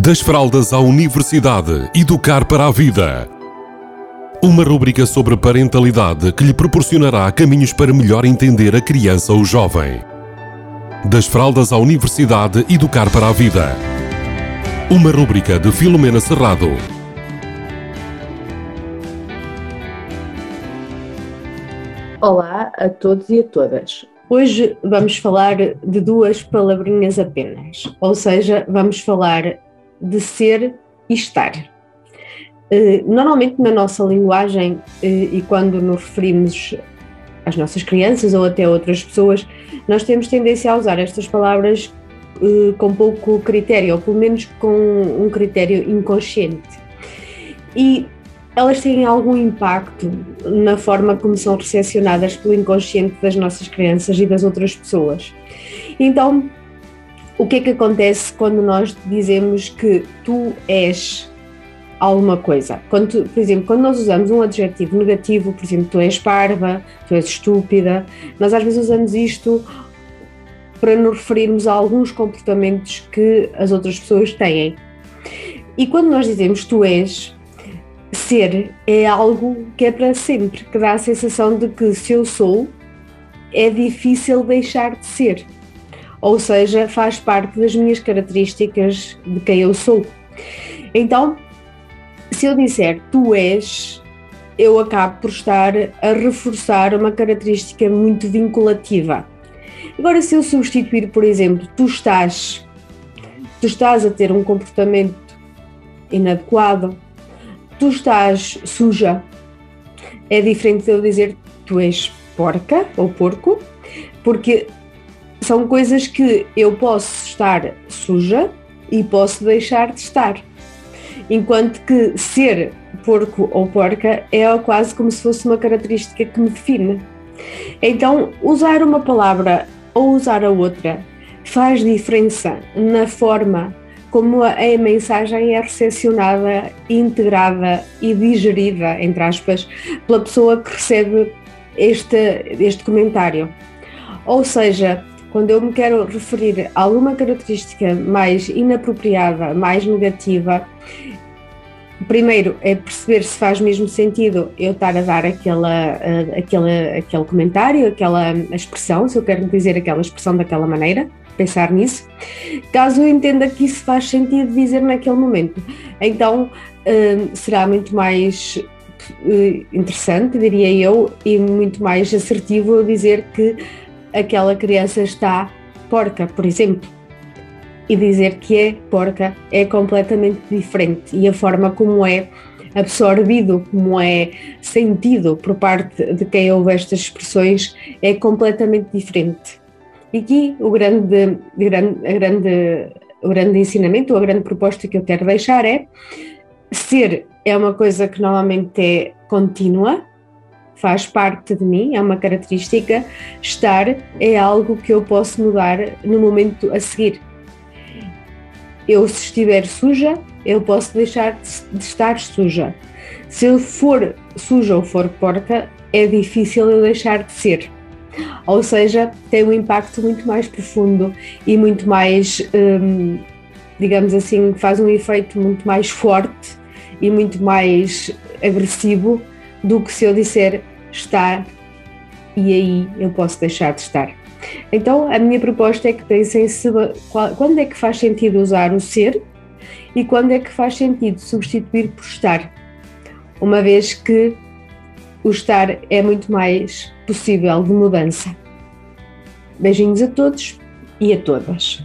Das fraldas à universidade, educar para a vida. Uma rúbrica sobre parentalidade que lhe proporcionará caminhos para melhor entender a criança ou jovem. Das fraldas à universidade, educar para a vida. Uma rúbrica de Filomena Serrado. Olá a todos e a todas. Hoje vamos falar de duas palavrinhas apenas, ou seja, vamos falar de ser e estar. Eh, normalmente na nossa linguagem eh, e quando nos referimos às nossas crianças ou até outras pessoas, nós temos tendência a usar estas palavras eh, com pouco critério, ou pelo menos com um critério inconsciente. E elas têm algum impacto na forma como são recepcionadas pelo inconsciente das nossas crianças e das outras pessoas. Então, o que é que acontece quando nós dizemos que tu és alguma coisa? Quando tu, por exemplo, quando nós usamos um adjetivo negativo, por exemplo, tu és parva, tu és estúpida, nós às vezes usamos isto para nos referirmos a alguns comportamentos que as outras pessoas têm. E quando nós dizemos tu és, ser é algo que é para sempre, que dá a sensação de que se eu sou, é difícil deixar de ser. Ou seja, faz parte das minhas características de quem eu sou. Então, se eu disser tu és, eu acabo por estar a reforçar uma característica muito vinculativa. Agora, se eu substituir, por exemplo, tu estás, tu estás a ter um comportamento inadequado, tu estás suja, é diferente de eu dizer tu és porca ou porco, porque são coisas que eu posso estar suja e posso deixar de estar. Enquanto que ser porco ou porca é quase como se fosse uma característica que me define. Então, usar uma palavra ou usar a outra faz diferença na forma como a, mensagem é recepcionada, integrada e digerida, entre aspas, pela pessoa que recebe este, este comentário. Ou seja, quando eu me quero referir a alguma característica mais inapropriada, mais negativa, primeiro é perceber se faz mesmo sentido eu estar a dar aquela, aquela, aquele comentário, aquela expressão, se eu quero dizer aquela expressão daquela maneira pensar nisso, caso eu entenda que isso faz sentido dizer naquele momento. Então hum, será muito mais eh, interessante, diria eu, e muito mais assertivo dizer que aquela criança está porca, por exemplo. E dizer que é porca é completamente diferente e a forma como é absorvido, como é sentido por parte de quem ouve estas expressões é completamente diferente. E aqui o grande, grande, grande, o grande ensinamento, a grande proposta que eu quero deixar é ser é uma coisa que normalmente é contínua, faz parte de mim, é uma característica. Estar é algo que eu posso mudar no momento a seguir. Eu, se estiver suja, eu posso deixar de estar suja. Se eu for suja ou for porca, é difícil eu deixar de ser. Ou seja, tem um impacto muito mais profundo e muito mais, hum, digamos assim, faz um efeito muito mais forte e muito mais agressivo do que se eu disser estar e aí eu posso deixar de estar. Então, a minha proposta é que pensem se, quando é que faz sentido usar o ser e quando é que faz sentido substituir por estar, uma vez que o estar é muito mais possível de mudança. Beijinhos a todos e a todas.